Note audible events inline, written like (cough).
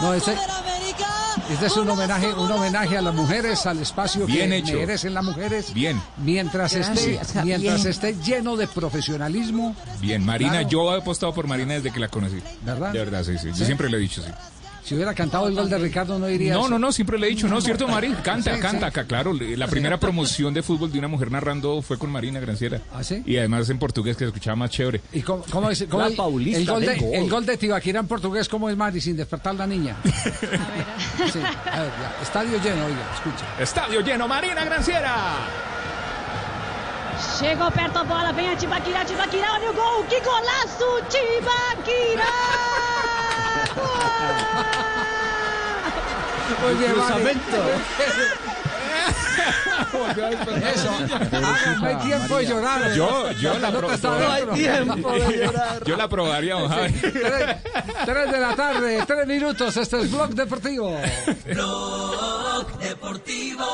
No, este, este es un homenaje, un homenaje a las mujeres, al espacio Bien que hecho. merecen las mujeres. Bien. Mientras esté, Gracias, mientras esté lleno de profesionalismo, Bien, Marina, Claro. yo he apostado por Marina desde que la conocí. ¿Verdad? De verdad, sí, sí. ¿Sí? Yo siempre le he dicho, sí. Si hubiera cantado el gol de Ricardo no diría No, eso. no, no, siempre le he dicho, no, ¿cierto, Marina? Canta, Sí, canta, sí. acá, claro. La primera (laughs) promoción de fútbol de una mujer narrando fue con Marina Granciera. ¿Ah, sí? Y además en portugués que se escuchaba más chévere. ¿Y cómo, cómo es, cómo La el- Paulista el, gol de, gol. el gol de Tibaquira en portugués, ¿cómo es Mari sin despertar la niña? (laughs) Sí, a ver, ya. Estadio lleno, oiga, escucha. Estadio lleno, Marina Granciera. Chegou perto a bola, vem a Tibaquira, Tibaquira, olha o gol, que golaço, Tibaquira! Oye, Cruzamento. Eso, háganme hay tiempo de llorar. Yo, yo la, No pro- te está No hay dentro. tiempo de (laughs) llorar. yo la aprobaría, don Javi. Tres, tres de la tarde, tres minutos, este es Blog Deportivo. Blog Deportivo